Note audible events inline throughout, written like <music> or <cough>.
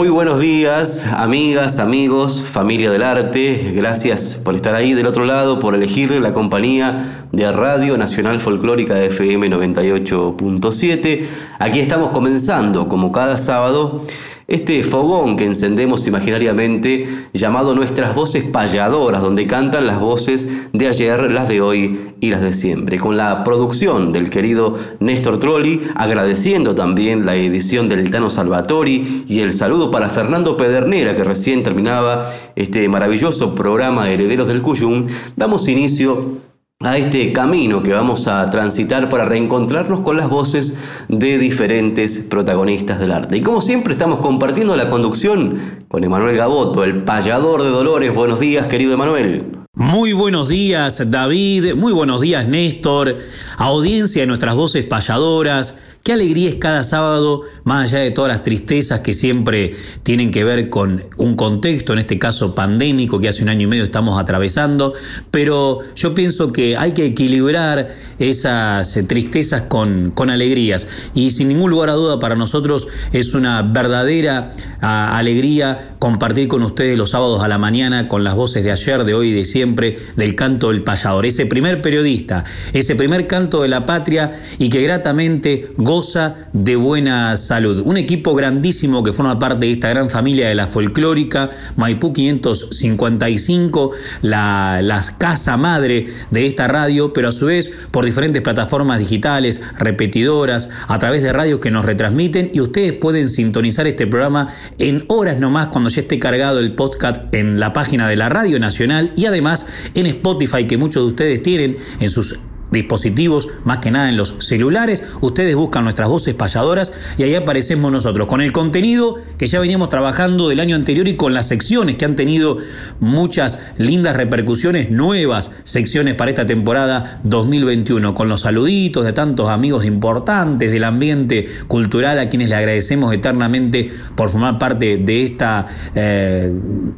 Muy buenos días, amigas, amigos, familia del arte. Gracias por estar ahí del otro lado, por elegir la compañía de Radio Nacional Folclórica FM 98.7. Aquí estamos comenzando, como cada sábado, este fogón que encendemos imaginariamente llamado Nuestras Voces Payadoras, donde cantan las voces de ayer, las de hoy y las de siempre, con la producción del querido Néstor Trolli, agradeciendo también la edición del Tano Salvatori y el saludo para Fernando Pedernera, que recién terminaba este maravilloso programa Herederos del Cuyum, damos inicio a este camino que vamos a transitar para reencontrarnos con las voces de diferentes protagonistas del arte. Y como siempre estamos compartiendo la conducción con Emanuel Gaboto, el payador de Dolores. Buenos días, querido Emanuel. Muy buenos días, David. Muy buenos días, Néstor. Audiencia de nuestras voces payadoras. Qué alegría es cada sábado, más allá de todas las tristezas que siempre tienen que ver con un contexto, en este caso pandémico, que hace un año y medio estamos atravesando, pero yo pienso que hay que equilibrar esas tristezas con, con alegrías. Y sin ningún lugar a duda para nosotros es una verdadera a, alegría compartir con ustedes los sábados a la mañana con las voces de ayer, de hoy y de siempre del canto del payador, ese primer periodista, ese primer canto de la patria y que gratamente goza de buena salud. Un equipo grandísimo que forma parte de esta gran familia de la folclórica, Maipú 555, la, la casa madre de esta radio, pero a su vez por diferentes plataformas digitales, repetidoras, a través de radios que nos retransmiten y ustedes pueden sintonizar este programa en horas nomás cuando ya esté cargado el podcast en la página de la Radio Nacional y además en Spotify que muchos de ustedes tienen en sus dispositivos, más que nada en los celulares. Ustedes buscan nuestras voces payadoras y ahí aparecemos nosotros con el contenido que ya veníamos trabajando del año anterior y con las secciones que han tenido muchas lindas repercusiones, nuevas secciones para esta temporada 2021, con los saluditos de tantos amigos importantes del ambiente cultural a quienes le agradecemos eternamente por formar parte de esta eh,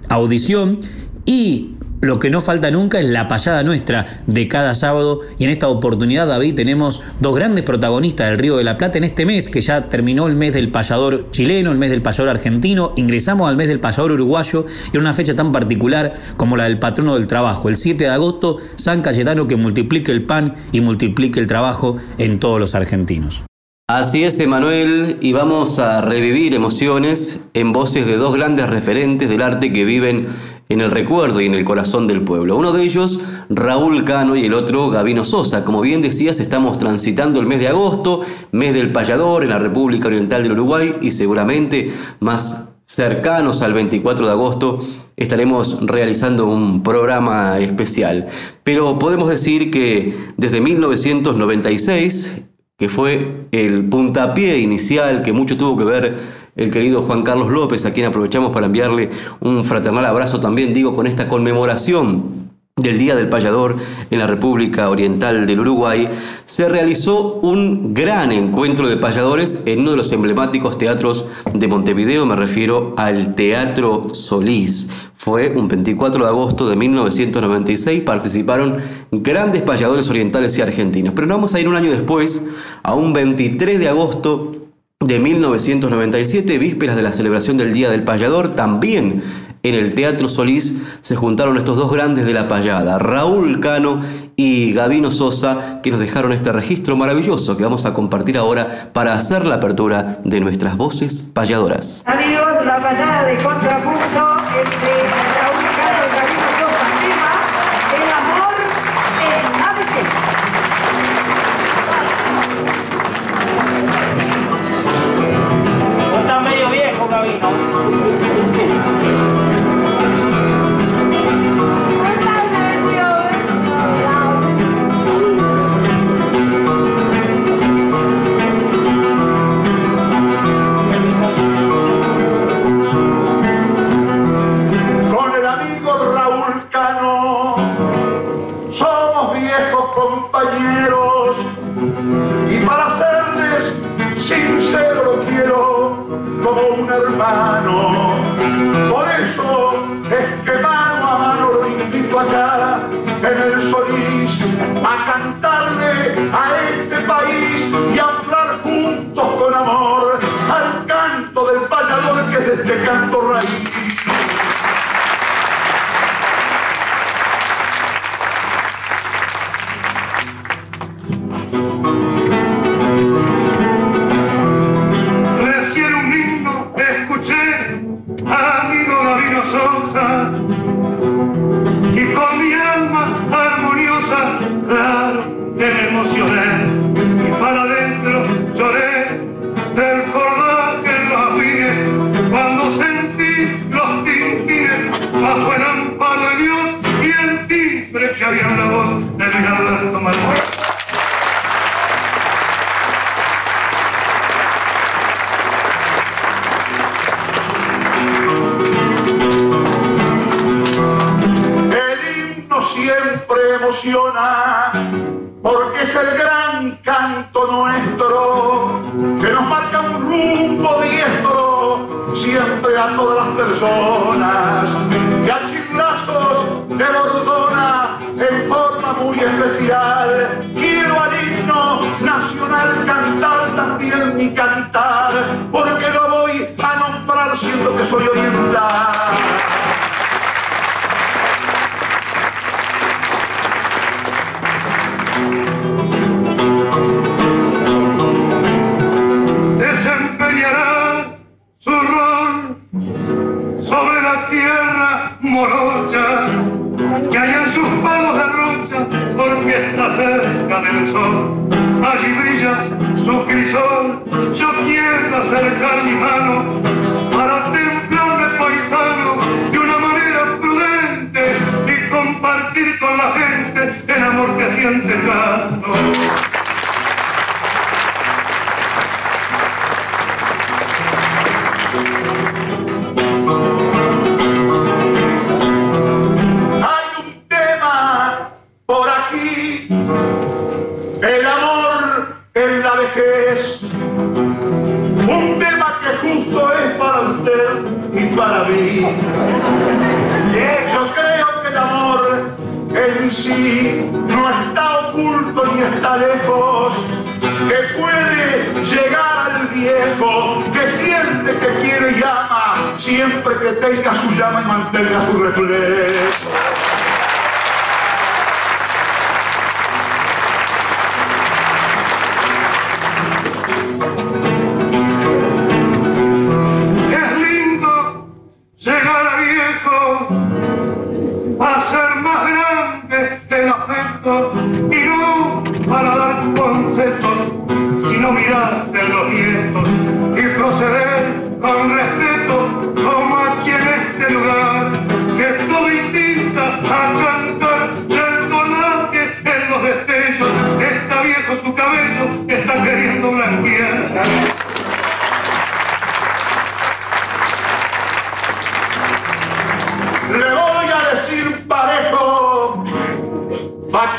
audición. Y lo que no falta nunca es la payada nuestra de cada sábado. Y en esta oportunidad, David, tenemos dos grandes protagonistas del Río de la Plata en este mes, que ya terminó el mes del payador chileno, el mes del payador argentino, ingresamos al mes del payador uruguayo y en una fecha tan particular como la del patrono del trabajo, el 7 de agosto, San Cayetano que multiplique el pan y multiplique el trabajo en todos los argentinos. Así es, Emanuel, y vamos a revivir emociones en voces de dos grandes referentes del arte que viven en el recuerdo y en el corazón del pueblo. Uno de ellos, Raúl Cano, y el otro, Gavino Sosa. Como bien decías, estamos transitando el mes de agosto, mes del payador en la República Oriental del Uruguay y seguramente más cercanos al 24 de agosto estaremos realizando un programa especial. Pero podemos decir que desde 1996, que fue el puntapié inicial que mucho tuvo que ver el querido Juan Carlos López, a quien aprovechamos para enviarle un fraternal abrazo también, digo, con esta conmemoración del Día del Payador en la República Oriental del Uruguay, se realizó un gran encuentro de payadores en uno de los emblemáticos teatros de Montevideo, me refiero al Teatro Solís. Fue un 24 de agosto de 1996, participaron grandes payadores orientales y argentinos. Pero nos vamos a ir un año después, a un 23 de agosto de 1997, vísperas de la celebración del Día del Payador, también en el Teatro Solís se juntaron estos dos grandes de la payada, Raúl Cano y Gavino Sosa, que nos dejaron este registro maravilloso que vamos a compartir ahora para hacer la apertura de nuestras voces payadoras. Amigos, la payada de contrapunto entre mind. especial. Quiero al himno nacional cantar también mi cantar, porque lo voy a nombrar siendo que soy oriental.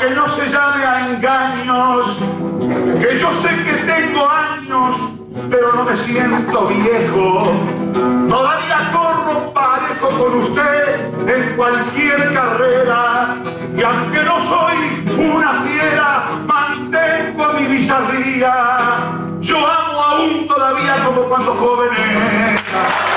que no se llame a engaños, que yo sé que tengo años, pero no me siento viejo. Todavía corro parejo con usted en cualquier carrera, y aunque no soy una fiera, mantengo mi bizarría. Yo amo aún todavía como cuando joven era.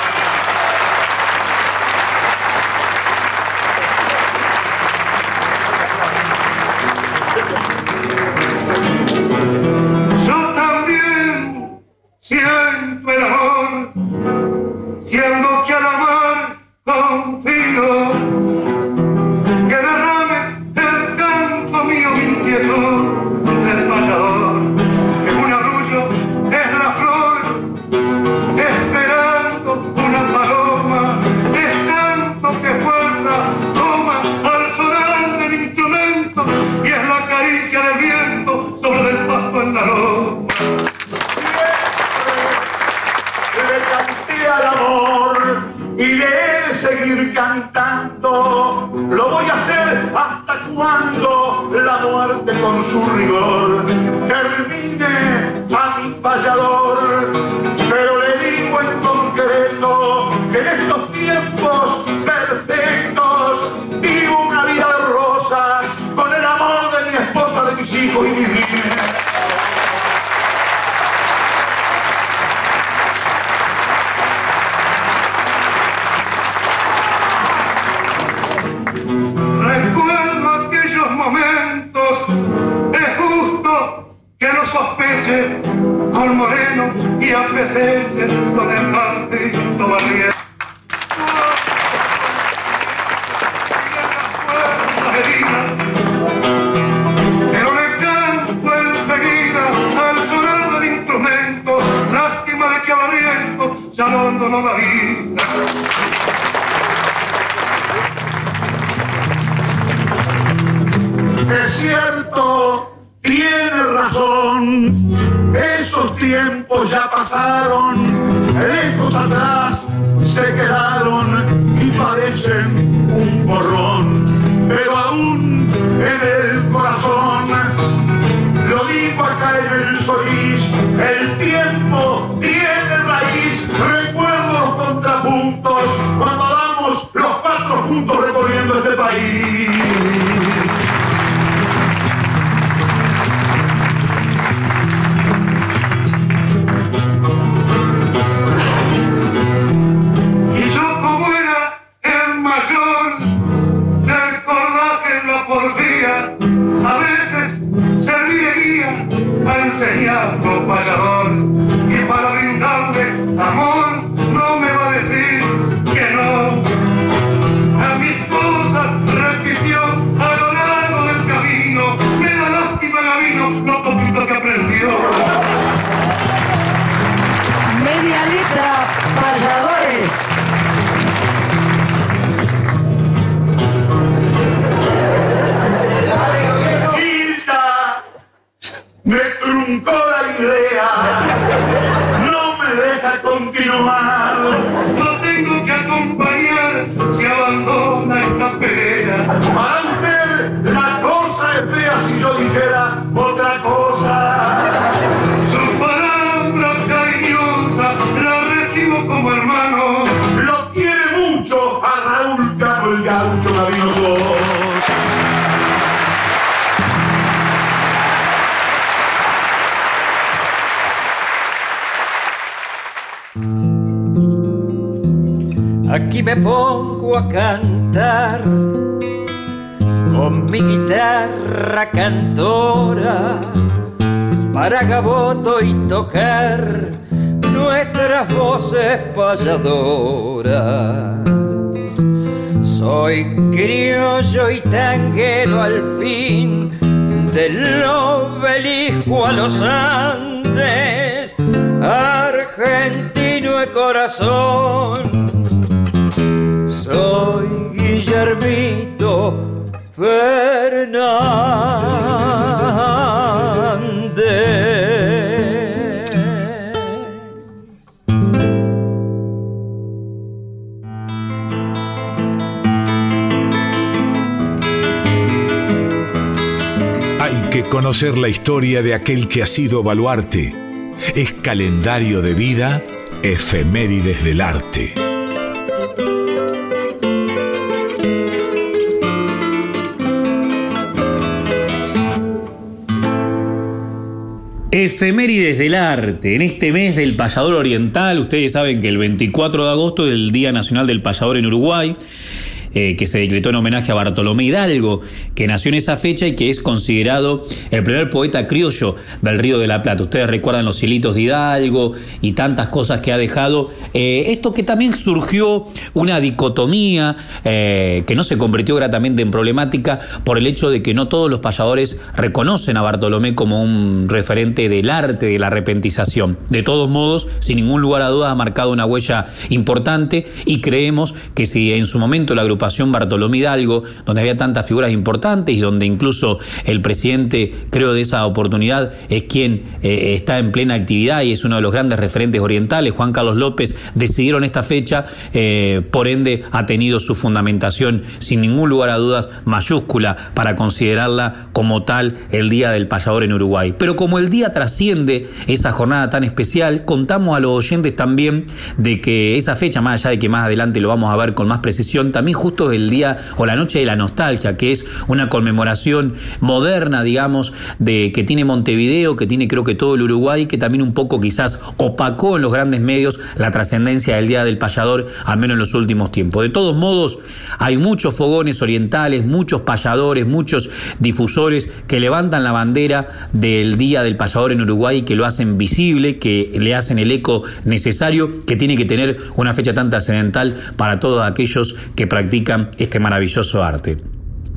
Con Moreno y a Peseche con el maldito me truncó la idea, no me deja continuar. No tengo que acompañar si abandona esta pelea. Para usted la cosa es fea si yo dijera me pongo a cantar con mi guitarra cantora para Gaboto y tocar nuestras voces payadoras. Soy criollo y tanguero al fin del obelisco a los Andes, argentino de corazón soy Guillermito Fernández. Hay que conocer la historia de aquel que ha sido baluarte. Es calendario de vida, efemérides del arte. Efemérides del arte. En este mes del payador oriental, ustedes saben que el 24 de agosto es el Día Nacional del Payador en Uruguay. Eh, que se decretó en homenaje a Bartolomé Hidalgo, que nació en esa fecha y que es considerado el primer poeta criollo del Río de la Plata. Ustedes recuerdan los hilitos de Hidalgo y tantas cosas que ha dejado. Eh, esto que también surgió una dicotomía eh, que no se convirtió gratamente en problemática por el hecho de que no todos los payadores reconocen a Bartolomé como un referente del arte de la arrepentización. De todos modos, sin ningún lugar a dudas, ha marcado una huella importante y creemos que si en su momento la agrupación Bartolomé Hidalgo, donde había tantas figuras importantes y donde incluso el presidente, creo, de esa oportunidad es quien eh, está en plena actividad y es uno de los grandes referentes orientales, Juan Carlos López, decidieron esta fecha, eh, por ende ha tenido su fundamentación sin ningún lugar a dudas mayúscula para considerarla como tal el Día del Payador en Uruguay. Pero como el día trasciende esa jornada tan especial, contamos a los oyentes también de que esa fecha, más allá de que más adelante lo vamos a ver con más precisión, también justo es el día o la noche de la nostalgia, que es una conmemoración moderna, digamos, de que tiene Montevideo, que tiene creo que todo el Uruguay, que también un poco quizás opacó en los grandes medios la trascendencia del Día del Payador, al menos en los últimos tiempos. De todos modos, hay muchos fogones orientales, muchos payadores, muchos difusores que levantan la bandera del Día del Payador en Uruguay, que lo hacen visible, que le hacen el eco necesario, que tiene que tener una fecha tan trascendental para todos aquellos que practican este maravilloso arte.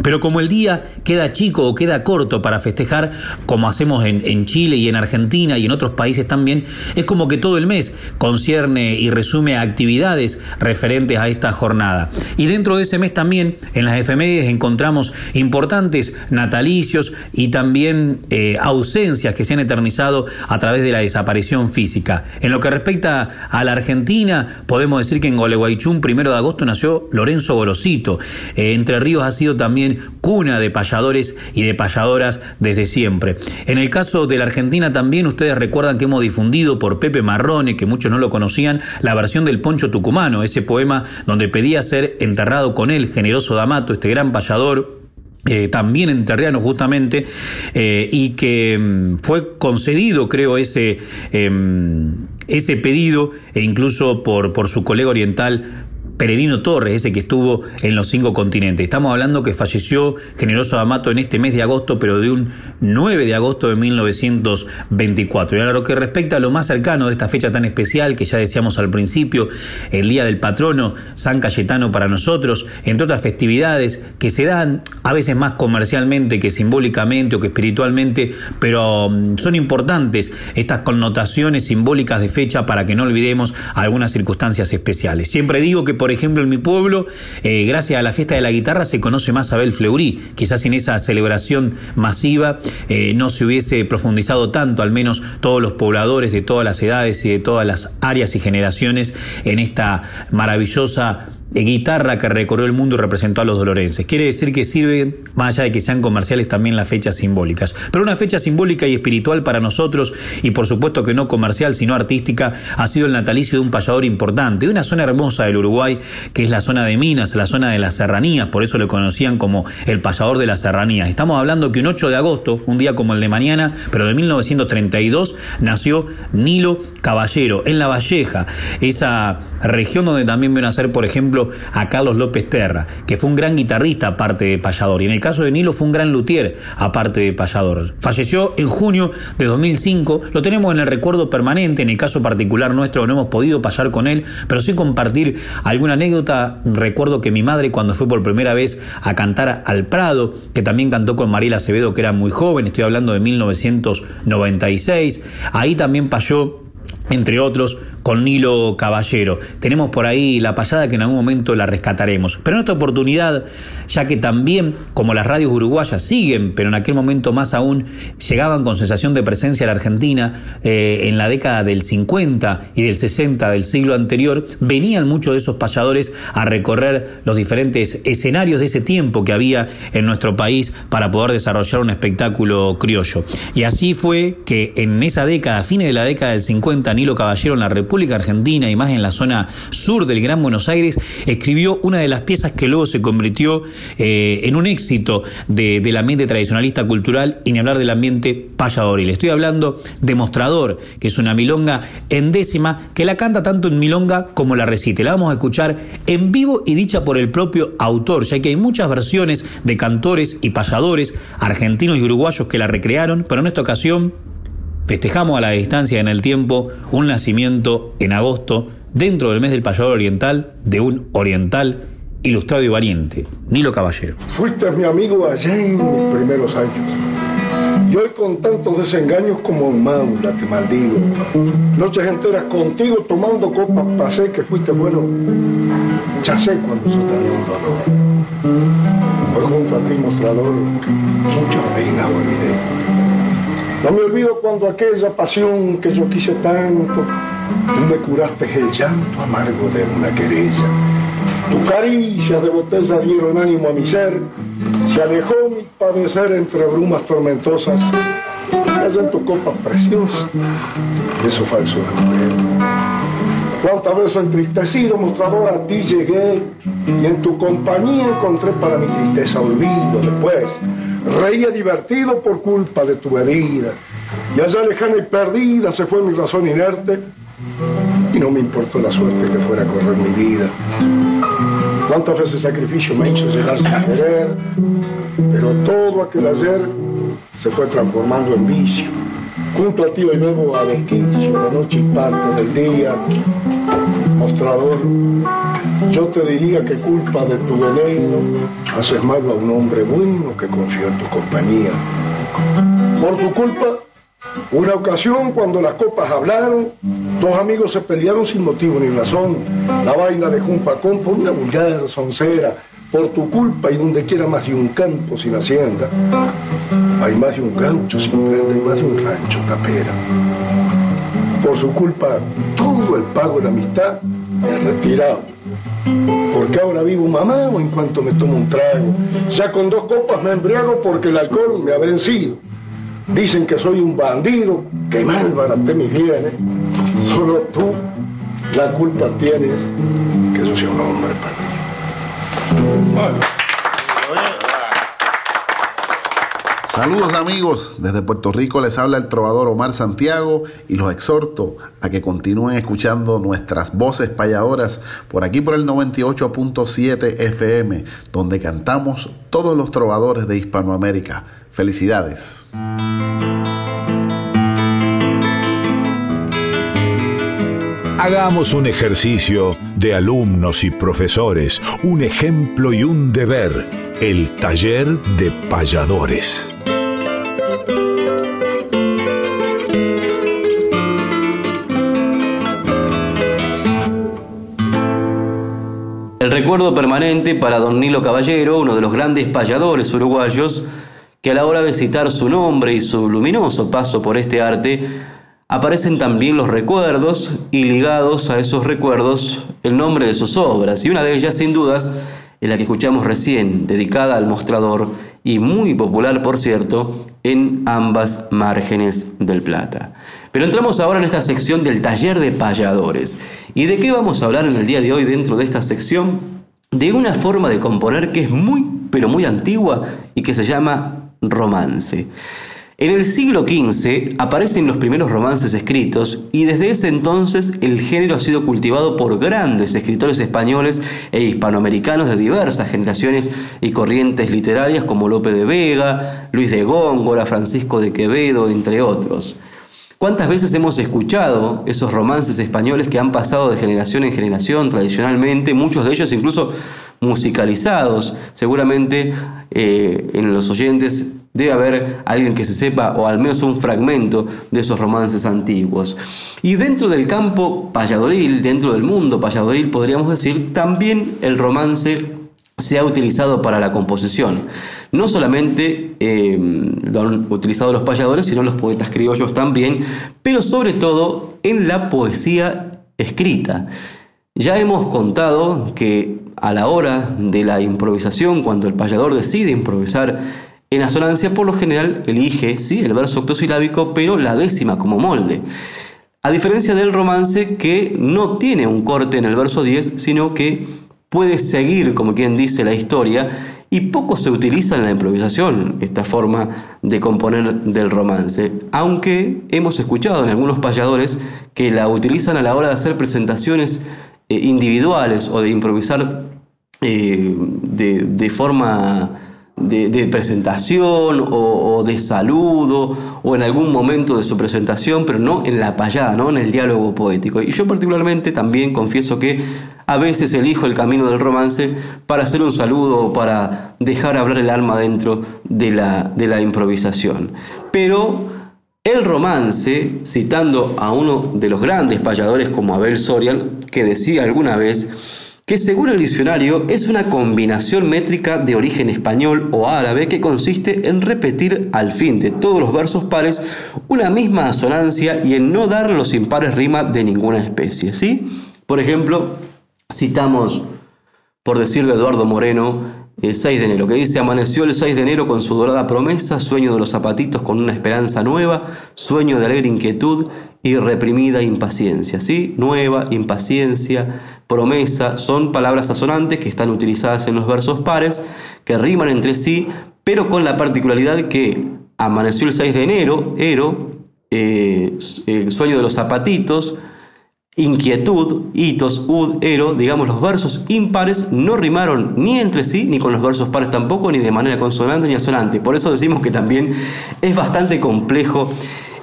Pero como el día queda chico o queda corto para festejar, como hacemos en, Chile y en Argentina y en otros países también, es como que todo el mes concierne y resume actividades referentes a esta jornada. Y dentro de ese mes también, en las efemérides encontramos importantes natalicios y también eh, ausencias que se han eternizado a través de la desaparición física. En lo que respecta a la Argentina, podemos decir que en Gualeguaychú, primero de agosto, nació Lorenzo Gorosito. Eh, Entre Ríos ha sido también cuna de payadores y de payadoras desde siempre. En el caso de la Argentina también ustedes recuerdan que hemos difundido por Pepe Marrone, que muchos no lo conocían, la versión del Poncho Tucumano, ese poema donde pedía ser enterrado con él, generoso D'Amato, este gran payador eh, también en Terriano justamente, eh, y que mm, fue concedido, creo, ese, em, ese pedido, e incluso por, por su colega oriental Peregrino Torres, ese que estuvo en los cinco continentes. Estamos hablando que falleció Generoso D'Amato en este mes de agosto, pero de un 9 de agosto de 1924. Y a lo que respecta a lo más cercano de esta fecha tan especial, que ya decíamos al principio, el Día del Patrono, San Cayetano para nosotros, entre otras festividades que se dan a veces más comercialmente que simbólicamente o que espiritualmente, pero mm, son importantes estas connotaciones simbólicas de fecha para que no olvidemos algunas circunstancias especiales. Siempre digo que por por ejemplo, en mi pueblo, eh, gracias a la fiesta de la guitarra, se conoce más a Abel Fleury. Quizás en esa celebración masiva eh, no se hubiese profundizado tanto, al menos todos los pobladores de todas las edades y de todas las áreas y generaciones, en esta maravillosa guitarra que recorrió el mundo y representó a los dolorenses. Quiere decir que sirven, más allá de que sean comerciales, también las fechas simbólicas. Pero una fecha simbólica y espiritual para nosotros, y por supuesto que no comercial, sino artística, ha sido el natalicio de un payador importante, de una zona hermosa del Uruguay, que es la zona de Minas, la zona de las serranías, por eso lo conocían como el payador de las serranías. Estamos hablando que un 8 de agosto, un día como el de mañana, pero de 1932, nació Nilo Caballero, en La Valleja, esa región donde también ven a ser, por ejemplo, a Carlos López Terra, que fue un gran guitarrista aparte de payador, y en el caso de Nilo fue un gran luthier aparte de payador. Falleció en junio de 2005, lo tenemos en el recuerdo permanente, en el caso particular nuestro no hemos podido payar con él, pero sí compartir alguna anécdota. Recuerdo que mi madre cuando fue por primera vez a cantar al Prado, que también cantó con Mariela Acevedo, que era muy joven, estoy hablando de 1996, ahí también payó entre otros, con Nilo Caballero. Tenemos por ahí la pasada que en algún momento la rescataremos. Pero en esta oportunidad, ya que también, como las radios uruguayas siguen, pero en aquel momento más aún, llegaban con sensación de presencia a la Argentina eh, en la década del 50 y del 60 del siglo anterior, venían muchos de esos payadores a recorrer los diferentes escenarios de ese tiempo que había en nuestro país para poder desarrollar un espectáculo criollo. Y así fue que en esa década, a fines de la década del 50, Nilo Caballero en la República Argentina y más en la zona sur del Gran Buenos Aires, escribió una de las piezas que luego se convirtió eh, en un éxito de, del ambiente tradicionalista cultural y ni hablar del ambiente payadoril. Estoy hablando de Mostrador, que es una milonga en décima que la canta tanto en milonga como la recite. La vamos a escuchar en vivo y dicha por el propio autor, ya que hay muchas versiones de cantores y payadores argentinos y uruguayos que la recrearon, pero en esta ocasión Festejamos a la distancia en el tiempo un nacimiento en agosto dentro del mes del payador oriental de un oriental ilustrado y valiente, Nilo Caballero. Fuiste mi amigo allá en mis primeros años. Y hoy con tantos desengaños como en manda te maldigo. Noches enteras contigo tomando copas pasé que fuiste bueno. Ya sé cuando eso te un dolor. Hoy junto a ti, mostrador, mucha pena olvidé. No me olvido cuando aquella pasión que yo quise tanto, tú me curaste el llanto amargo de una querella. Tu caricia de botella dieron ánimo a mi ser, se alejó mi padecer entre brumas tormentosas. Allá en tu copa preciosa, eso falso de. Cuántas veces entristecido, mostrador, a ti llegué y en tu compañía encontré para mi tristeza olvido después. Reía divertido por culpa de tu herida y allá lejana y perdida se fue mi razón inerte. Y no me importó la suerte que fuera a correr mi vida. Cuántas veces sacrificio me hizo llegar sin querer, pero todo aquel ayer se fue transformando en vicio Junto a ti hoy nuevo a desquicio, la noche y parte del día. Mostrador, yo te diría que culpa de tu veneno haces mal a un hombre bueno que confió en tu compañía. Por tu culpa, una ocasión cuando las copas hablaron, dos amigos se pelearon sin motivo ni razón. La vaina de Jumpacón por una vulgar soncera por tu culpa y donde quiera más de un campo sin hacienda. Hay más de un gaucho sin prenda y más de un rancho tapera. Por su culpa, todo el pago de amistad es retirado. Porque ahora vivo mamado en cuanto me tomo un trago. Ya con dos copas me embriago porque el alcohol me ha vencido. Dicen que soy un bandido, que mal baraté mis bienes. Solo tú la culpa tienes que yo sea un hombre para Saludos amigos, desde Puerto Rico les habla el trovador Omar Santiago y los exhorto a que continúen escuchando nuestras voces payadoras por aquí por el 98.7 FM, donde cantamos todos los trovadores de Hispanoamérica. Felicidades. Hagamos un ejercicio de alumnos y profesores, un ejemplo y un deber, el taller de payadores. El recuerdo permanente para don Nilo Caballero, uno de los grandes payadores uruguayos, que a la hora de citar su nombre y su luminoso paso por este arte, aparecen también los recuerdos y ligados a esos recuerdos el nombre de sus obras. Y una de ellas, sin dudas, es la que escuchamos recién, dedicada al mostrador y muy popular, por cierto, en ambas márgenes del Plata. Pero entramos ahora en esta sección del taller de payadores. ¿Y de qué vamos a hablar en el día de hoy dentro de esta sección? De una forma de componer que es muy, pero muy antigua y que se llama romance. En el siglo XV aparecen los primeros romances escritos y desde ese entonces el género ha sido cultivado por grandes escritores españoles e hispanoamericanos de diversas generaciones y corrientes literarias como Lope de Vega, Luis de Góngora, Francisco de Quevedo, entre otros. ¿Cuántas veces hemos escuchado esos romances españoles que han pasado de generación en generación tradicionalmente, muchos de ellos incluso musicalizados? Seguramente eh, en los oyentes Debe haber alguien que se sepa, o al menos un fragmento de esos romances antiguos. Y dentro del campo payadoril, dentro del mundo payadoril, podríamos decir, también el romance se ha utilizado para la composición. No solamente eh, lo han utilizado los payadores, sino los poetas criollos también, pero sobre todo en la poesía escrita. Ya hemos contado que a la hora de la improvisación, cuando el payador decide improvisar en asonancia, por lo general, elige sí, el verso octosilábico, pero la décima como molde. A diferencia del romance que no tiene un corte en el verso 10, sino que puede seguir, como quien dice, la historia, y poco se utiliza en la improvisación esta forma de componer del romance, aunque hemos escuchado en algunos payadores que la utilizan a la hora de hacer presentaciones eh, individuales o de improvisar eh, de, de forma de, presentación o, de saludo o en algún momento de su presentación, pero no en la payada, no en el diálogo poético. Y yo particularmente también confieso que a veces elijo el camino del romance para hacer un saludo o para dejar hablar el alma dentro de la, de la improvisación. Pero el romance, citando a uno de los grandes payadores como Abel Sorial, que decía alguna vez, que según el diccionario es una combinación métrica de origen español o árabe que consiste en repetir al fin de todos los versos pares una misma asonancia y en no dar los impares rima de ninguna especie. ¿sí? Por ejemplo, citamos, por decir de Eduardo Moreno, el 6 de enero, que dice, amaneció el 6 de enero con su dorada promesa, sueño de los zapatitos con una esperanza nueva, sueño de alegre inquietud y reprimida impaciencia. ¿sí? Nueva, impaciencia, promesa, son palabras asonantes que están utilizadas en los versos pares, que riman entre sí, pero con la particularidad que amaneció el 6 de enero, ero, eh, el sueño de los zapatitos, inquietud, hitos, ud, ero, digamos los versos impares no rimaron ni entre sí ni con los versos pares tampoco, ni de manera consonante ni asonante. Por eso decimos que también es bastante complejo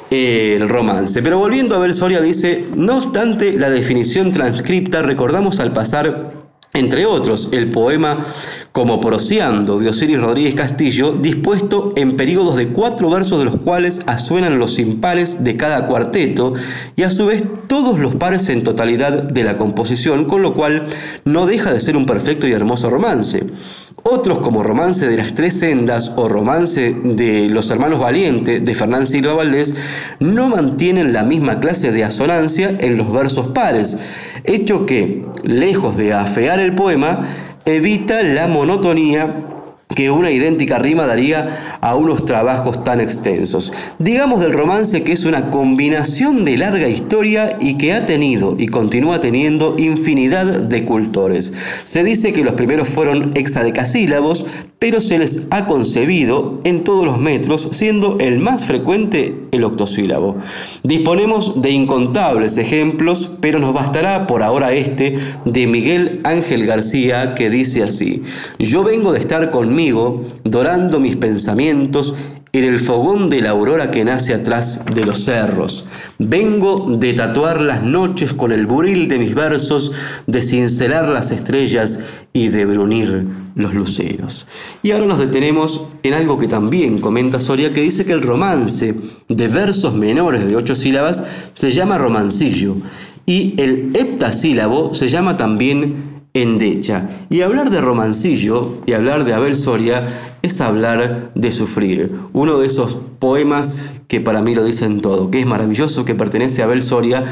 eh, el romance. Pero volviendo a ver Soria dice, no obstante la definición transcripta, recordamos al pasar entre otros, el poema Como Prociando de Osiris Rodríguez Castillo, dispuesto en periodos de cuatro versos de los cuales asuenan los impares de cada cuarteto y a su vez todos los pares en totalidad de la composición, con lo cual no deja de ser un perfecto y hermoso romance. Otros como Romance de las Tres Sendas o Romance de los Hermanos Valiente de Fernán Silva Valdés no mantienen la misma clase de asonancia en los versos pares, hecho que, lejos de afear el poema, evita la monotonía que una idéntica rima daría a unos trabajos tan extensos. Digamos del romance que es una combinación de larga historia y que ha tenido y continúa teniendo infinidad de cultores. Se dice que los primeros fueron hexadecasílabos, pero se les ha concebido en todos los metros, siendo el más frecuente el octosílabo. Disponemos de incontables ejemplos, pero nos bastará por ahora este de Miguel Ángel García que dice así, yo vengo de estar conmigo, dorando mis pensamientos en el fogón de la aurora que nace atrás de los cerros. Vengo de tatuar las noches con el buril de mis versos, de cincelar las estrellas y de brunir los luceros. Y ahora nos detenemos en algo que también comenta Soria, que dice que el romance de versos menores de ocho sílabas se llama romancillo y el heptasílabo se llama también endecha. Y hablar de romancillo y hablar de Abel Soria es hablar de sufrir. Uno de esos poemas que para mí lo dicen todo, que es maravilloso, que pertenece a Abel Soria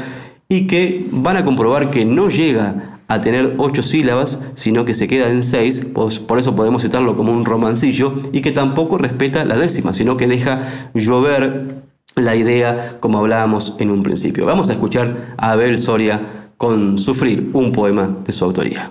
y que van a comprobar que no llega a tener ocho sílabas, sino que se queda en seis, pues por eso podemos citarlo como un romancillo, y que tampoco respeta la décima, sino que deja llover la idea como hablábamos en un principio. Vamos a escuchar a Abel Soria con Sufrir, un poema de su autoría.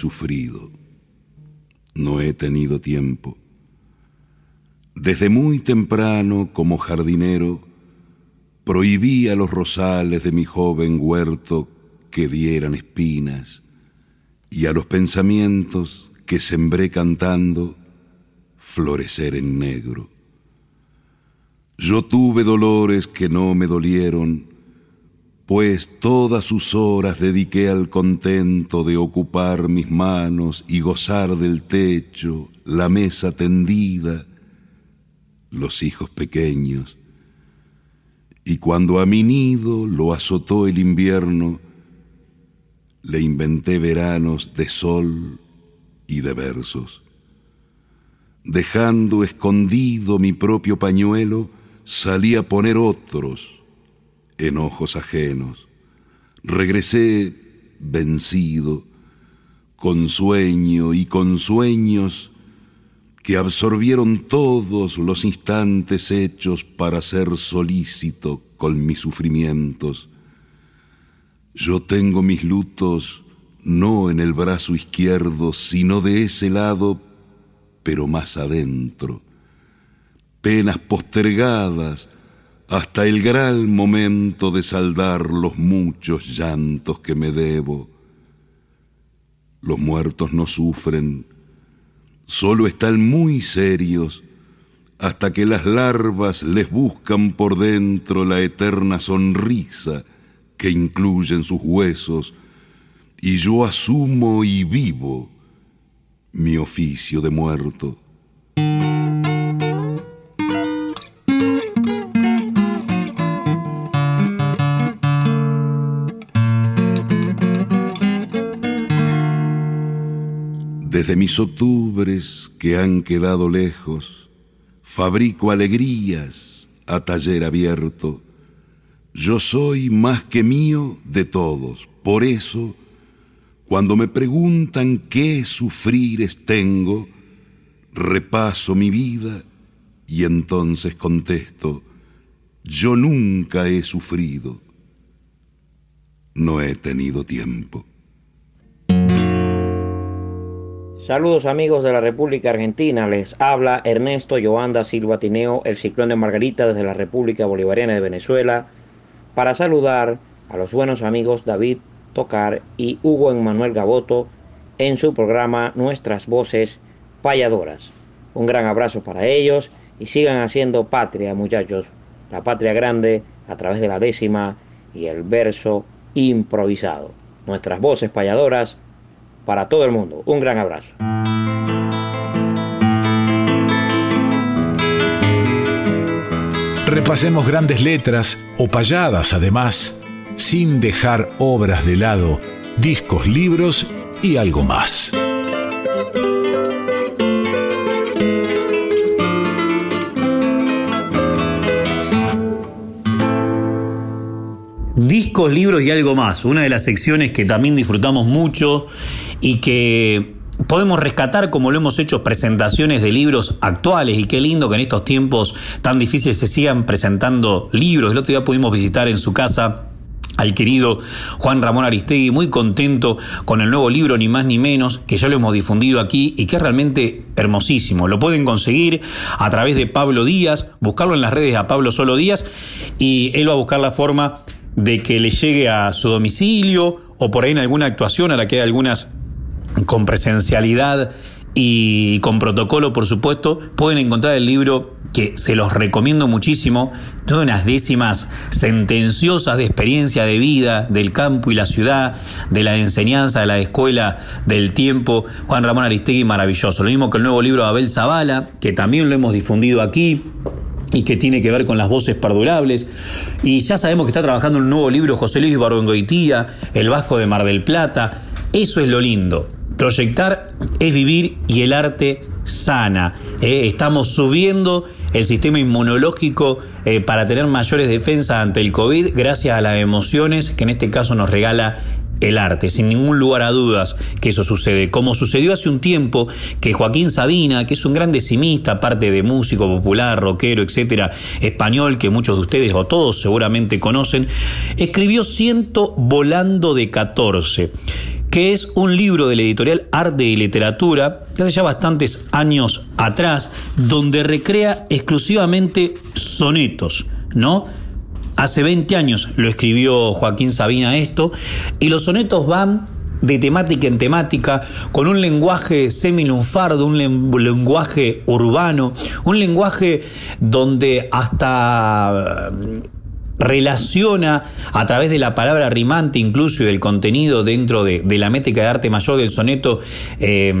Sufrido, no he tenido tiempo. Desde muy temprano, como jardinero, prohibí a los rosales de mi joven huerto que dieran espinas, y a los pensamientos que sembré cantando florecer en negro. Yo tuve dolores que no me dolieron, pues todas sus horas dediqué al contento de ocupar mis manos y gozar del techo, la mesa tendida, los hijos pequeños. Y cuando a mi nido lo azotó el invierno, le inventé veranos de sol y de versos. Dejando escondido mi propio pañuelo, salí a poner otros en ojos ajenos. Regresé vencido, con sueño y con sueños que absorbieron todos los instantes hechos para ser solícito con mis sufrimientos. Yo tengo mis lutos no en el brazo izquierdo, sino de ese lado, pero más adentro. Penas postergadas, hasta el gran momento de saldar los muchos llantos que me debo. Los muertos no sufren, solo están muy serios hasta que las larvas les buscan por dentro la eterna sonrisa que incluyen sus huesos, y yo asumo y vivo mi oficio de muerto. Desde mis octubres que han quedado lejos, fabrico alegrías a taller abierto. Yo soy más que mío de todos, por eso, cuando me preguntan qué sufrires tengo, repaso mi vida y entonces contesto, yo nunca he sufrido, no he tenido tiempo. Saludos amigos de la República Argentina, les habla Ernesto Joanda Silva Tineo, el ciclón de Margarita desde la República Bolivariana de Venezuela, para saludar a los buenos amigos David Tocar y Hugo Emmanuel Gaboto en su programa Nuestras Voces Payadoras. Un gran abrazo para ellos y sigan haciendo patria muchachos, la patria grande a través de la décima y el verso improvisado. Nuestras voces payadoras para todo el mundo. Un gran abrazo. Repasemos grandes letras o payadas además, sin dejar obras de lado, discos, libros y algo más. Discos, libros y algo más. Una de las secciones que también disfrutamos mucho y que podemos rescatar como lo hemos hecho presentaciones de libros actuales y qué lindo que en estos tiempos tan difíciles se sigan presentando libros. El otro día pudimos visitar en su casa al querido Juan Ramón Aristegui, muy contento con el nuevo libro, ni más ni menos, que ya lo hemos difundido aquí y que es realmente hermosísimo. Lo pueden conseguir a través de Pablo Díaz, buscarlo en las redes a Pablo Solo Díaz y él va a buscar la forma de que le llegue a su domicilio o por ahí en alguna actuación a la que hay algunas con presencialidad y con protocolo, por supuesto, pueden encontrar el libro que se los recomiendo muchísimo, todas unas décimas sentenciosas de experiencia de vida del campo y la ciudad, de la enseñanza, de la escuela, del tiempo. Juan Ramón Aristegui, maravilloso. Lo mismo que el nuevo libro de Abel Zavala, que también lo hemos difundido aquí y que tiene que ver con las voces perdurables. Y ya sabemos que está trabajando un nuevo libro José Luis Barbengoitía, El Vasco de Mar del Plata. Eso es lo lindo Proyectar es vivir y el arte sana. ¿eh? estamos subiendo el sistema inmunológico eh, para tener mayores defensas ante el COVID gracias a las emociones que en este caso nos regala el arte, sin ningún lugar a dudas que eso sucede. Como sucedió hace un tiempo que Joaquín Sabina, que es un gran decimista, aparte de músico popular, rockero, etcétera, español, que muchos de ustedes o todos seguramente conocen, escribió Ciento Volando de 14 que es un libro de la editorial Arte y Literatura, que hace ya bastantes años atrás, donde recrea exclusivamente sonetos, ¿no? Hace 20 años lo escribió Joaquín Sabina esto, y los sonetos van de temática en temática, con un lenguaje semilunfardo, un lenguaje urbano, un lenguaje donde hasta relaciona a través de la palabra rimante incluso y del contenido dentro de, la métrica de arte mayor del soneto eh,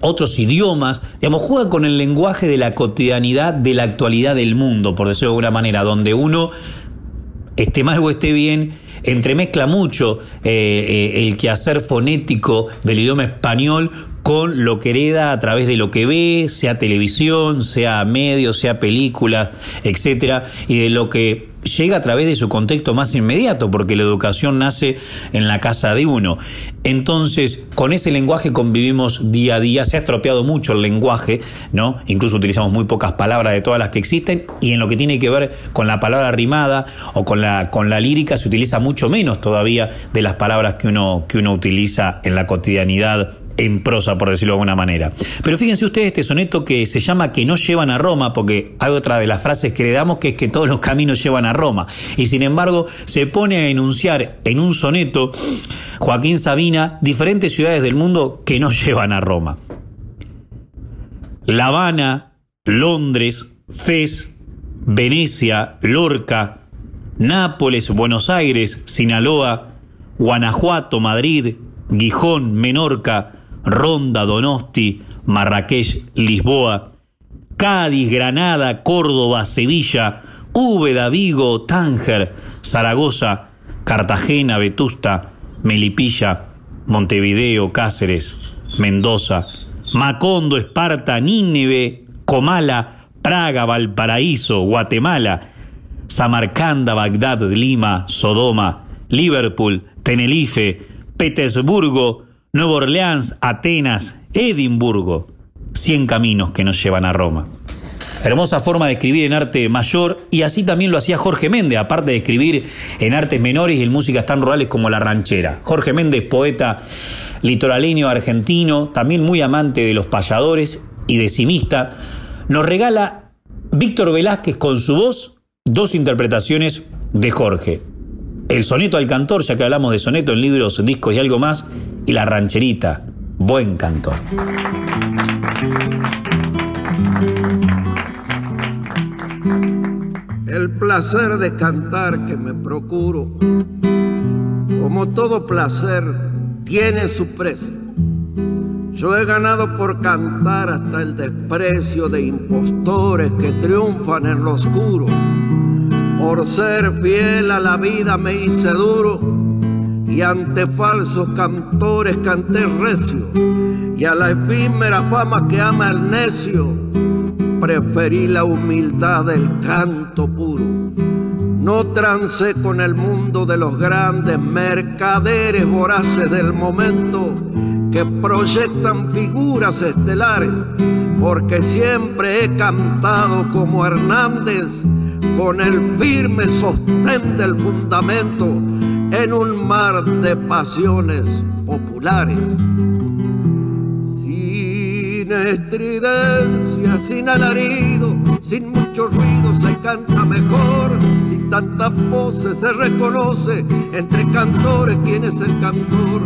otros idiomas, digamos, juega con el lenguaje de la cotidianidad, de la actualidad del mundo, por decirlo de alguna manera, donde uno, esté mal o esté bien, entremezcla mucho eh, eh, el quehacer fonético del idioma español con lo que hereda a través de lo que ve, sea televisión, sea medios, sea películas, etcétera, y de lo que llega a través de su contexto más inmediato, porque la educación nace en la casa de uno. Entonces, con ese lenguaje convivimos día a día, se ha estropeado mucho el lenguaje, ¿no? Incluso utilizamos muy pocas palabras de todas las que existen, y en lo que tiene que ver con la palabra rimada o con la, con la lírica se utiliza mucho menos todavía de las palabras que uno, que uno utiliza en la cotidianidad en prosa, por decirlo de alguna manera. Pero fíjense ustedes este soneto que se llama Que no llevan a Roma, porque hay otra de las frases que le damos que es que todos los caminos llevan a Roma. Y sin embargo, se pone a enunciar en un soneto Joaquín Sabina diferentes ciudades del mundo que no <laughs> llevan a Roma. La Habana, Londres, Fez, Venecia, Lorca, Nápoles, Buenos Aires, Sinaloa, Guanajuato, Madrid, Gijón, Menorca, Ronda, Donosti, Marrakech, Lisboa, Cádiz, Granada, Córdoba, Sevilla, Úbeda, Vigo, Tánger, Zaragoza, Cartagena, Vetusta, Melipilla, Montevideo, Cáceres, Mendoza, Macondo, Esparta, Nínive, Comala, Praga, Valparaíso, Guatemala, Samarcanda, Bagdad, Lima, Sodoma, Liverpool, Tenerife, Petersburgo, Nueva Orleans, Atenas, Edimburgo. Cien caminos que nos llevan a Roma. Hermosa forma de escribir en arte mayor y así también lo hacía Jorge Méndez, aparte de escribir en artes menores y en músicas tan rurales como la ranchera. Jorge Méndez, poeta litoraleño argentino, también muy amante de los payadores y decimista, nos regala Víctor Velázquez con su voz dos interpretaciones de Jorge. El soneto al cantor, ya que hablamos de soneto en libros, discos y algo más, la rancherita, buen cantor. El placer de cantar que me procuro, como todo placer, tiene su precio. Yo he ganado por cantar hasta el desprecio de impostores que triunfan en lo oscuro. Por ser fiel a la vida me hice duro y ante falsos cantores canté recio y a la efímera fama que ama el necio preferí la humildad del canto puro. No trancé con el mundo de los grandes mercaderes voraces del momento que proyectan figuras estelares, porque siempre he cantado como Hernández con el firme sostén del fundamento en un mar de pasiones populares sin estridencia, sin alarido, sin mucho ruido se canta mejor, sin tantas voces se reconoce entre cantores quién es el cantor.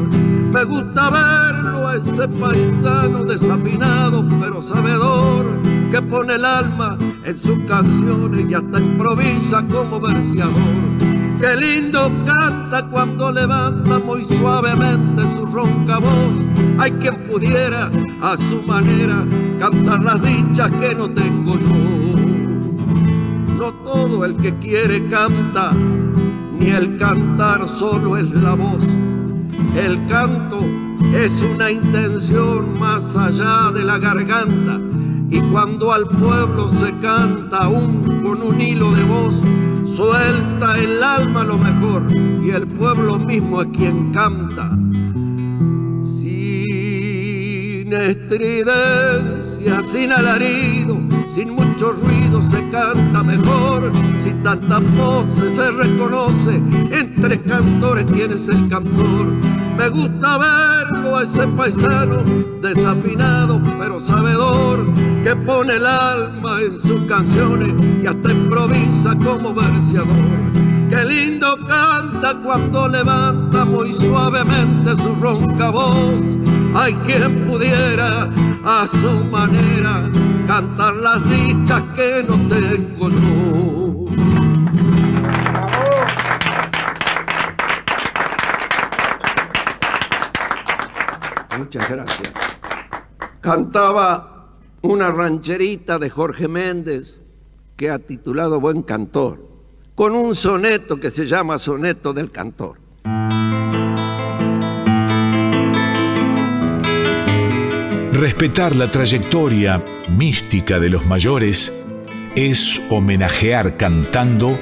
Me gusta verlo a ese paisano desafinado pero sabedor que pone el alma en sus canciones y hasta improvisa como verseador. Qué lindo canta cuando levanta muy suavemente su ronca voz. Hay quien pudiera a su manera cantar las dichas que no tengo yo. No todo el que quiere canta, ni el cantar solo es la voz. El canto es una intención más allá de la garganta. Y cuando al pueblo se canta aún con un hilo de voz, suelta el alma lo mejor y el pueblo mismo es quien canta. Sin estridencia, sin alarido, sin mucho ruido se canta mejor, sin tantas voces se reconoce, entre cantores quién es el cantor. Me gusta verlo a ese paisano desafinado pero sabedor que pone el alma en sus canciones y hasta improvisa como verseador. Qué lindo canta cuando levanta muy suavemente su ronca voz. Hay quien pudiera a su manera cantar las dichas que no tengo yo. Muchas gracias. Cantaba una rancherita de Jorge Méndez que ha titulado Buen Cantor, con un soneto que se llama Soneto del Cantor. Respetar la trayectoria mística de los mayores es homenajear cantando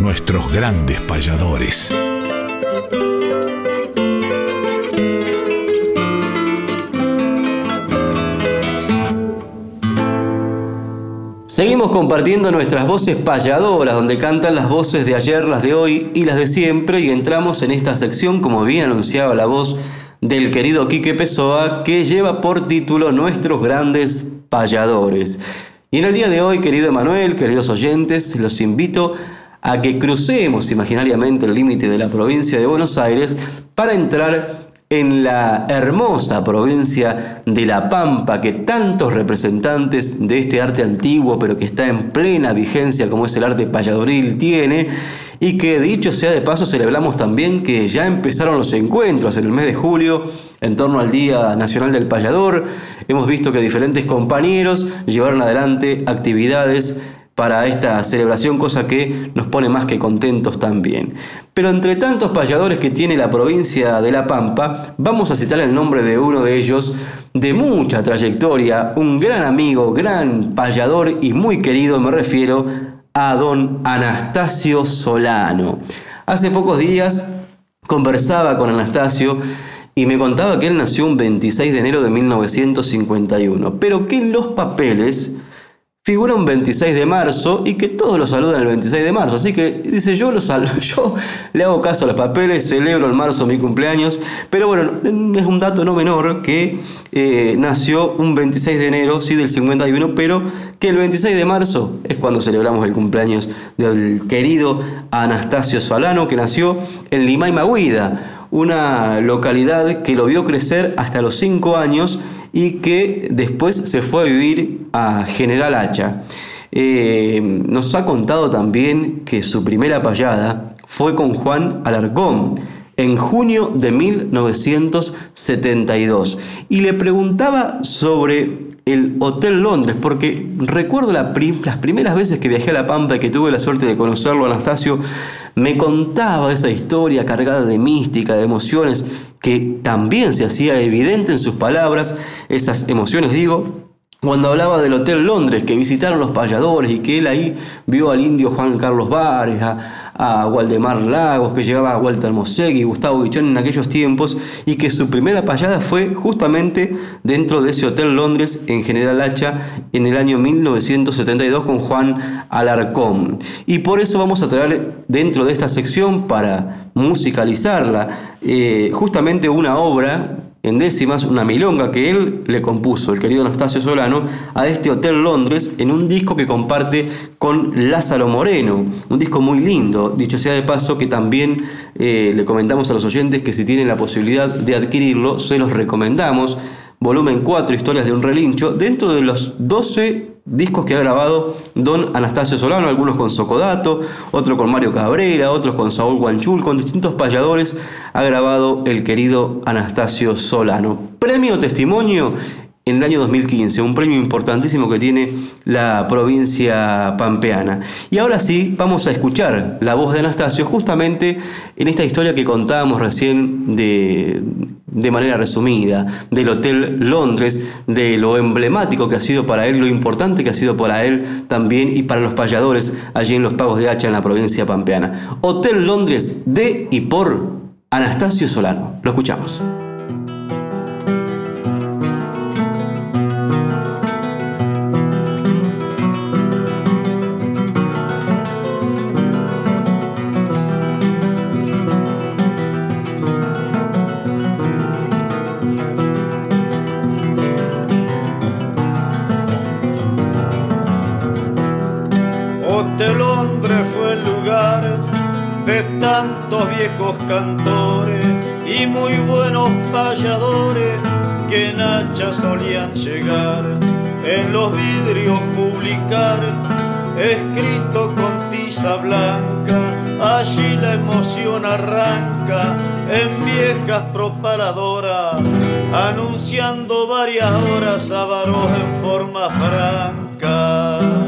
nuestros grandes payadores. Seguimos compartiendo nuestras voces payadoras, donde cantan las voces de ayer, las de hoy y las de siempre, y entramos en esta sección, como bien anunciaba la voz del querido Quique Pessoa que lleva por título Nuestros grandes payadores. Y en el día de hoy, querido Emanuel, queridos oyentes, los invito a que crucemos imaginariamente el límite de la provincia de Buenos Aires para entrar en la hermosa provincia de La Pampa que tantos representantes de este arte antiguo pero que está en plena vigencia como es el arte payadoril tiene y que dicho sea de paso celebramos también que ya empezaron los encuentros en el mes de julio en torno al Día Nacional del Payador. Hemos visto que diferentes compañeros llevaron adelante actividades para esta celebración, cosa que nos pone más que contentos también. Pero entre tantos payadores que tiene la provincia de La Pampa, vamos a citar el nombre de uno de ellos de mucha trayectoria, un gran amigo, gran payador y muy querido, me refiero a don Anastasio Solano. Hace pocos días conversaba con Anastasio y me contaba que él nació un 26 de enero de 1951, pero que en los papeles figura un 26 de marzo y que todos lo saludan el 26 de marzo. Así que dice, yo lo saludo, <laughs> yo le hago caso a los papeles, celebro el marzo mi cumpleaños, pero bueno, es un dato no menor que eh, nació un 26 de enero, sí, del 51, pero que el 26 de marzo es cuando celebramos el cumpleaños del querido Anastasio Solano, que nació en Limay Maguida, una localidad que lo vio crecer hasta los 5 años y que después se fue a vivir a General Hacha. Eh, nos ha contado también que su primera payada fue con Juan Alarcón en junio de 1972 y le preguntaba sobre el Hotel Londres, porque recuerdo las primeras veces que viajé a La Pampa y que tuve la suerte de conocerlo, Anastasio, me contaba esa historia cargada de mística, de emociones, que también se hacía evidente en sus palabras, esas emociones digo, cuando hablaba del Hotel Londres, que visitaron los payadores y que él ahí vio al indio Juan Carlos Vares, a, Waldemar Lagos, que llegaba a Walter Mosegui, Gustavo Guichón en aquellos tiempos, y que su primera payada fue justamente dentro de ese Hotel Londres en General Hacha en el año 1972 con Juan Alarcón. Y por eso vamos a traer dentro de esta sección para musicalizarla eh, justamente una obra en décimas una milonga que él le compuso, el querido Anastasio Solano, a este Hotel Londres en un disco que comparte con Lázaro Moreno, un disco muy lindo, dicho sea de paso que también eh, le comentamos a los oyentes que si tienen la posibilidad de adquirirlo, se los recomendamos. Volumen 4, Historias de un relincho, dentro de los 12 discos que ha grabado don Anastasio Solano, algunos con Socodato, otro con Mario Cabrera, otros con Saúl Guanchul, con distintos payadores ha grabado el querido Anastasio Solano. Premio Testimonio en el año 2015, un premio importantísimo que tiene la provincia pampeana. Y ahora sí, vamos a escuchar la voz de Anastasio justamente en esta historia que contábamos recién de, de manera resumida, del Hotel Londres, de lo emblemático que ha sido para él, lo importante que ha sido para él también y para los payadores allí en los pagos de hacha en la provincia pampeana. Hotel Londres de y por Anastasio Solano. Lo escuchamos. Allí la emoción arranca en viejas proparadoras, anunciando varias horas a en forma franca.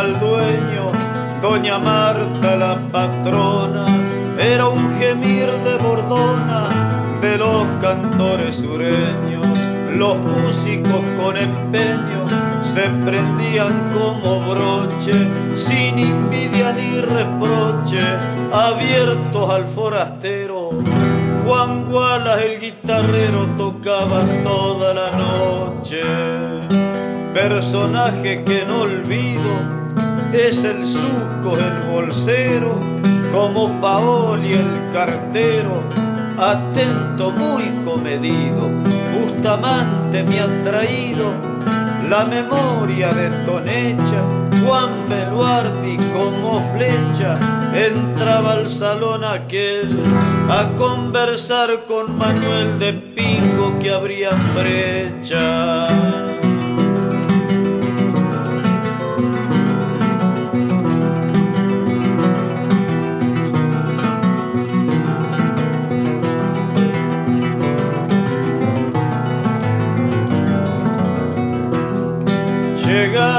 El dueño, doña Marta la patrona, era un gemir de bordona de los cantores sureños, los músicos con empeño se prendían como broche, sin envidia ni reproche, abiertos al forastero. Juan Gualas el guitarrero tocaba toda la noche. Personaje que no olvido es el suco, el bolsero, como Paoli el cartero, atento, muy comedido. Bustamante me ha traído la memoria de Tonecha, Juan Beluardi como flecha, entraba al salón aquel a conversar con Manuel de Pingo que abría brecha.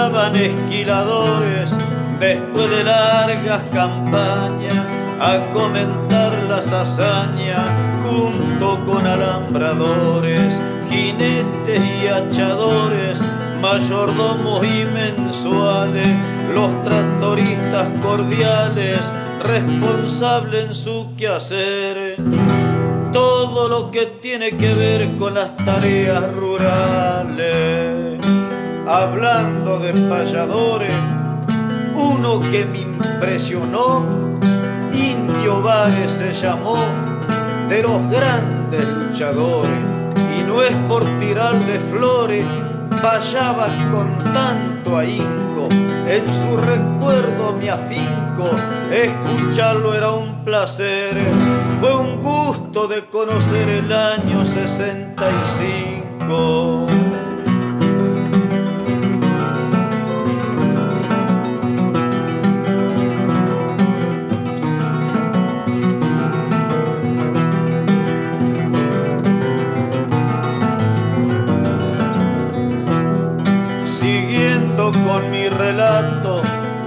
Llegaban esquiladores después de largas campañas a comentar las hazañas junto con alambradores, jinetes y hachadores, mayordomos y mensuales, los tractoristas cordiales, responsables en su quehacer. Todo lo que tiene que ver con las tareas rurales hablando de payadores, uno que me impresionó, Indio Vares se llamó, de los grandes luchadores, y no es por tirarle flores, payaba con tanto ahínco, en su recuerdo me afinco, escucharlo era un placer, fue un gusto de conocer el año 65.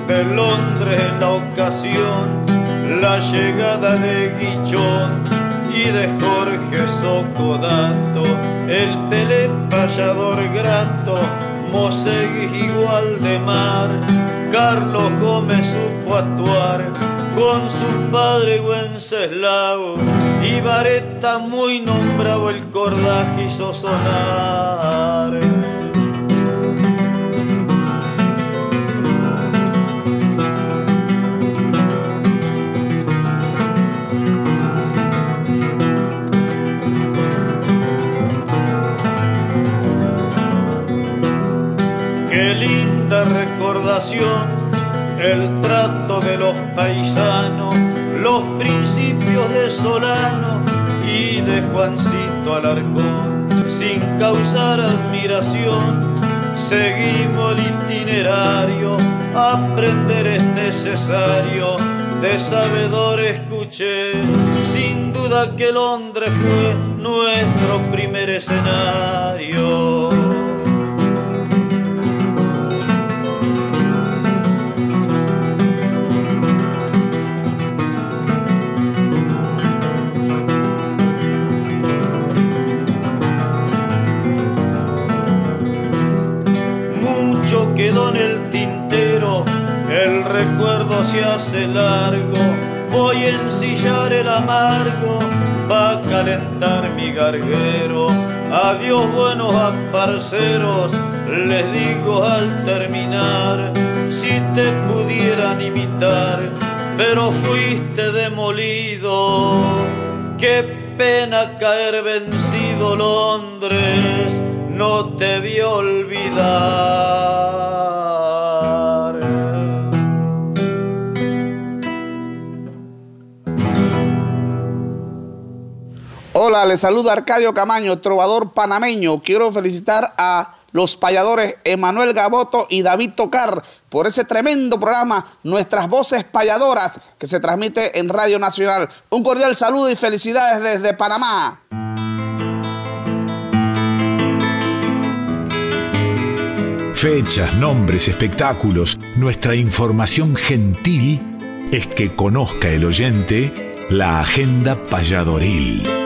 De Londres en la ocasión, la llegada de Guichón y de Jorge Socodato, el Pelé payador grato, Moseguis igual de mar, Carlos Gómez supo actuar con su padre Wenceslao y Vareta muy nombrado el cordaje hizo sonar. El trato de los paisanos, los principios de Solano y de Juancito Alarcón, sin causar admiración. Seguimos el itinerario, aprender es necesario, de sabedor escuché, sin duda que Londres fue nuestro primer escenario. Recuerdo se hace largo, voy a ensillar el amargo, va a calentar mi garguero, adiós buenos aparceros, les digo al terminar, si te pudieran imitar, pero fuiste demolido, qué pena caer vencido Londres, no te vi olvidar. Hola, les saluda Arcadio Camaño, trovador panameño. Quiero felicitar a los payadores Emanuel Gaboto y David Tocar por ese tremendo programa Nuestras Voces Payadoras que se transmite en Radio Nacional. Un cordial saludo y felicidades desde Panamá. Fechas, nombres, espectáculos, nuestra información gentil es que conozca el oyente la agenda payadoril.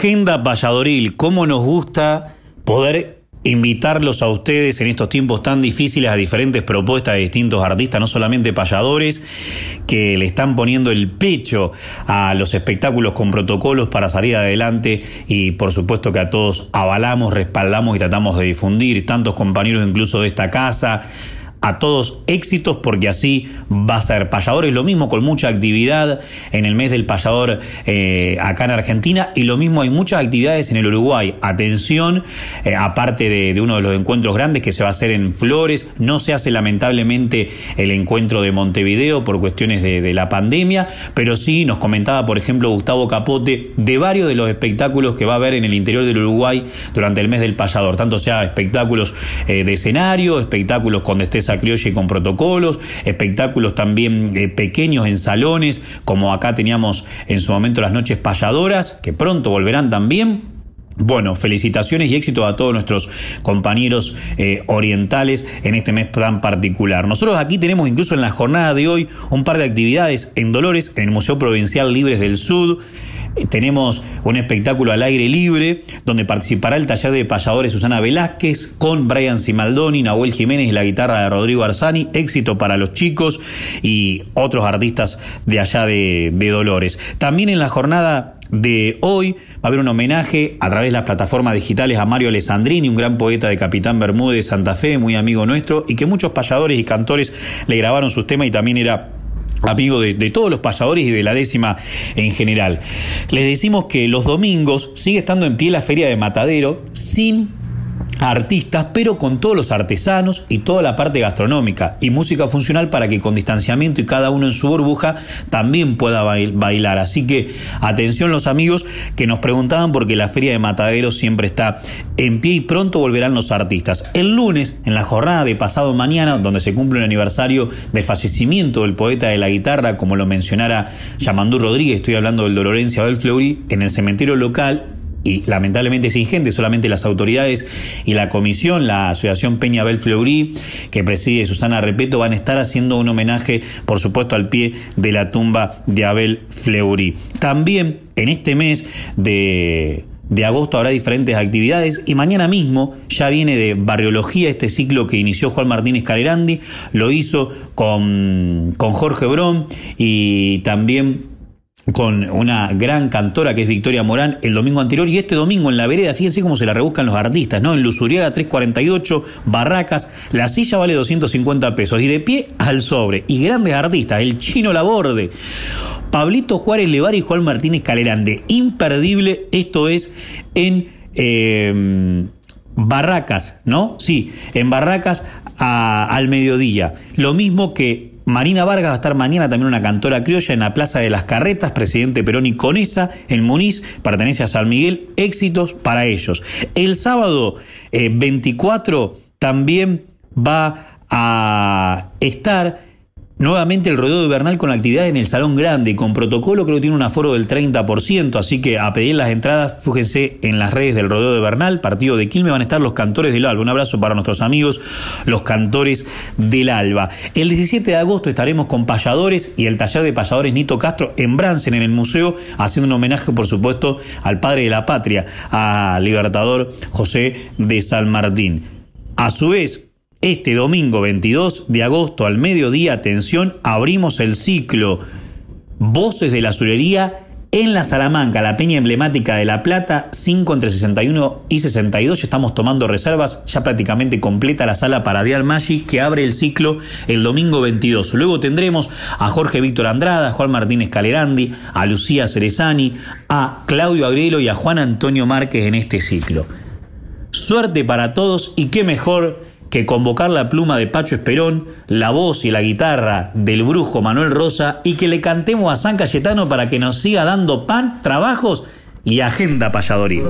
Agenda Valladoril, cómo nos gusta poder invitarlos a ustedes en estos tiempos tan difíciles a diferentes propuestas de distintos artistas, no solamente payadores, que le están poniendo el pecho a los espectáculos con protocolos para salir adelante y por supuesto que a todos avalamos, respaldamos y tratamos de difundir, tantos compañeros incluso de esta casa, a todos éxitos porque así va a ser. Payadores lo mismo con mucha actividad en el mes del payador eh, acá en Argentina y lo mismo hay muchas actividades en el Uruguay. Atención, eh, aparte de, uno de los encuentros grandes que se va a hacer en Flores, no se hace lamentablemente el encuentro de Montevideo por cuestiones de, de la pandemia, pero sí nos comentaba por ejemplo Gustavo Capote de varios de los espectáculos que va a haber en el interior del Uruguay durante el mes del payador, tanto sea espectáculos eh, de escenario, espectáculos con destreza y con protocolos, espectáculos también eh, pequeños en salones, como acá teníamos en su momento las noches payadoras, que pronto volverán también. Bueno, felicitaciones y éxito a todos nuestros compañeros eh, orientales en este mes tan particular. Nosotros aquí tenemos incluso en la jornada de hoy un par de actividades en Dolores, en el Museo Provincial Libres del Sur. Eh, tenemos un espectáculo al aire libre donde participará el taller de payadores Susana Velázquez con Brian Simaldoni, Nahuel Jiménez y la guitarra de Rodrigo Arzani. Éxito para los chicos y otros artistas de allá de, de Dolores. También en la jornada de hoy. Va a haber un homenaje a través de las plataformas digitales a Mario Alessandrini, un gran poeta de Capitán Bermúdez de Santa Fe, muy amigo nuestro, y que muchos payadores y cantores le grabaron sus temas y también era amigo de, todos los pasadores y de la décima en general. Les decimos que los domingos sigue estando en pie la feria de Matadero sin artistas, pero con todos los artesanos y toda la parte gastronómica y música funcional para que con distanciamiento y cada uno en su burbuja también pueda bailar. Así que atención los amigos que nos preguntaban porque la feria de Matadero siempre está en pie y pronto volverán los artistas. El lunes, en la jornada de pasado mañana, donde se cumple un aniversario del fallecimiento del poeta de la guitarra, como lo mencionara Yamandú Rodríguez, estoy hablando del Dolorencia del Fleury, en el cementerio local y lamentablemente sin gente, solamente las autoridades y la comisión, la Asociación Peña Bel Fleury, que preside Susana Repeto, van a estar haciendo un homenaje, por supuesto, al pie de la tumba de Abel Fleury. También en este mes de de agosto habrá diferentes actividades y mañana mismo ya viene de Barriología este ciclo que inició Juan Martínez Calerandi, lo hizo con, con Jorge Brón y también con una gran cantora que es Victoria Morán el domingo anterior y este domingo en la vereda, fíjense cómo se la rebuscan los artistas, ¿no? En Lusuriaga 348, Barracas, la silla vale 250 pesos y de pie al sobre. Y grandes artistas, el Chino Laborde, Pablito Juárez Levar y Juan Martínez Calerande. Imperdible, esto es en eh, Barracas, ¿no? Sí, en Barracas al mediodía. Lo mismo que Marina Vargas va a estar mañana también una cantora criolla en la Plaza de las Carretas, presidente Perón y Conesa, en Muniz, pertenece a San Miguel, éxitos para ellos. El sábado 24 eh, también va a estar Nuevamente el rodeo de Bernal con actividad en el Salón Grande, con protocolo creo que tiene un aforo del 30%, así que a pedir las entradas, fíjense en las redes del rodeo de Bernal, partido de Quilmes, van a estar los cantores del Alba. Un abrazo para nuestros amigos, los cantores del Alba. El 17 de agosto estaremos con payadores y el taller de payadores Nito Castro en Bransen, en el museo, haciendo un homenaje, por supuesto, al padre de la patria, al libertador José de San Martín. A su vez, este domingo 22 de agosto al mediodía, atención, abrimos el ciclo Voces de la Azulería en la Salamanca, la peña emblemática de La Plata, 5 entre 61 y 62. Estamos tomando reservas, ya prácticamente completa la sala para Dial Magic que abre el ciclo el domingo 22. Luego tendremos a Jorge Víctor Andrada, a Juan Martínez Calerandi, a Lucía Cerezani, a Claudio Agrelo y a Juan Antonio Márquez en este ciclo. Suerte para todos y qué mejor que convocar la pluma de Pacho Esperón, la voz y la guitarra del brujo Manuel Rosa y que le cantemos a San Cayetano para que nos siga dando pan, trabajos y agenda payadoril.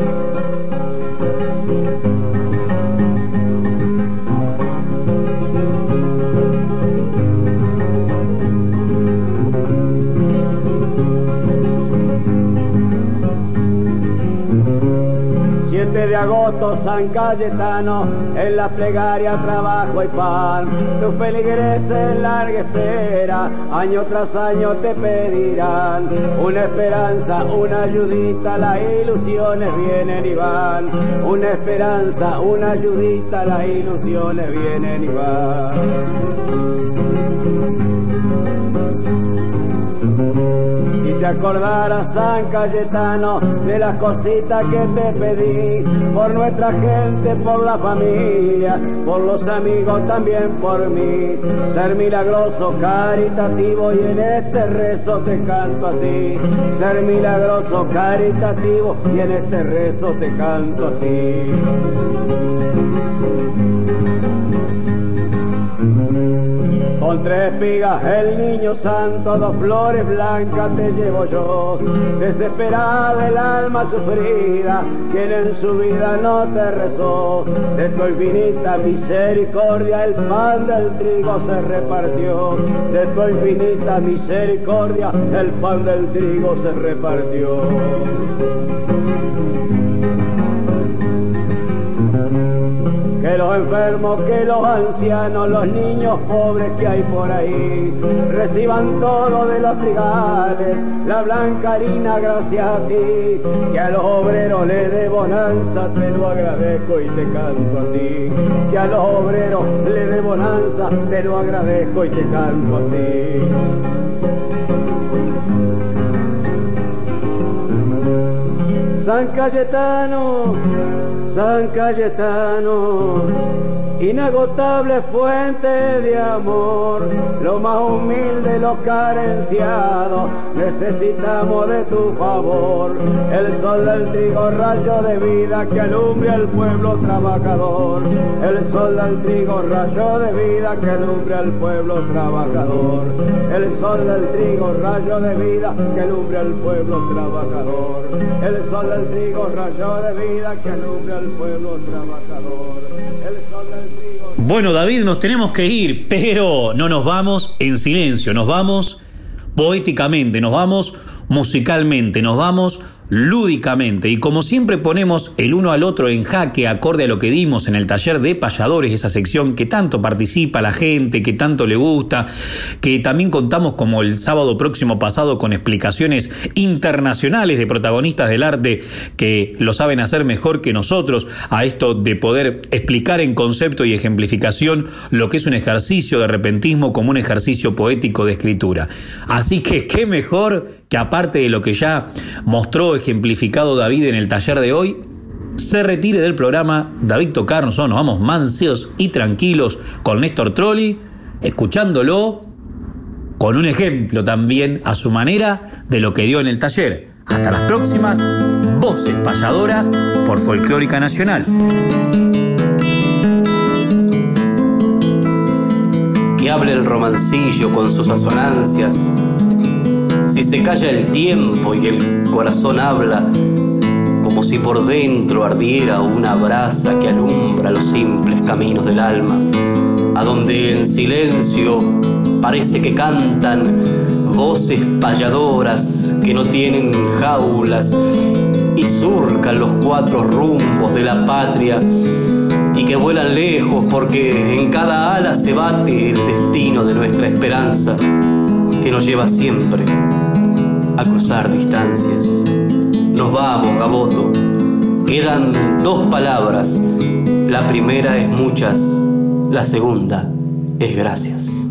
San Cayetano, en la plegaria trabajo y pan. Tu feligreses larga espera, año tras año te pedirán una esperanza, una ayudita, las ilusiones vienen y van. Una esperanza, una ayudita, las ilusiones vienen y van. Y te acordarás, San Cayetano, de las cositas que te pedí, por nuestra gente, por la familia, por los amigos, también por mí. Ser milagroso, caritativo, y en este rezo te canto a ti. Ser milagroso, caritativo, y en este rezo te canto a ti. Con tres espigas el niño santo, dos flores blancas te llevo yo. Desesperada el alma sufrida, quien en su vida no te rezó. De tu infinita misericordia el pan del trigo se repartió. De tu infinita misericordia el pan del trigo se repartió. Que los enfermos, que los ancianos, los niños pobres que hay por ahí, reciban todo de los trigales, la blanca harina gracias a ti, que a los obreros le dé bonanza, te lo agradezco y te canto a que a los obreros le dé bonanza, te lo agradezco y te canto a ti. San Cayetano, San Cayetano, inagotable fuente de amor, lo más humilde, los carenciados, necesitamos de tu favor. El sol del trigo, rayo de vida que alumbra al pueblo trabajador. El sol del trigo, rayo de vida que alumbra al pueblo trabajador. El sol del trigo, rayo de vida que alumbra al pueblo trabajador. El sol del rayo de vida que alumbra al pueblo trabajador. El del. Bueno, David, nos tenemos que ir, pero no nos vamos en silencio, nos vamos poéticamente, nos vamos musicalmente, nos vamos lúdicamente. Y como siempre ponemos el uno al otro en jaque, acorde a lo que dimos en el taller de payadores, esa sección que tanto participa la gente, que tanto le gusta, que también contamos como el sábado próximo pasado con explicaciones internacionales de protagonistas del arte que lo saben hacer mejor que nosotros a esto de poder explicar en concepto y ejemplificación lo que es un ejercicio de repentismo como un ejercicio poético de escritura. Así que qué mejor que aparte de lo que ya mostró ejemplificado David en el taller de hoy, se retire del programa David Tocarnos, nos vamos manseos y tranquilos con Néstor Trolli, escuchándolo con un ejemplo también a su manera de lo que dio en el taller. Hasta las próximas voces payadoras por Folclórica Nacional. Que hable el romancillo con sus asonancias si se calla el tiempo y el corazón habla, como si por dentro ardiera una brasa que alumbra los simples caminos del alma, a donde en silencio parece que cantan voces payadoras que no tienen jaulas y surcan los cuatro rumbos de la patria y que vuelan lejos porque en cada ala se bate el destino de nuestra esperanza que nos lleva siempre a cruzar distancias. Nos vamos, Gaboto. Quedan dos palabras. La primera es muchas, la segunda es gracias.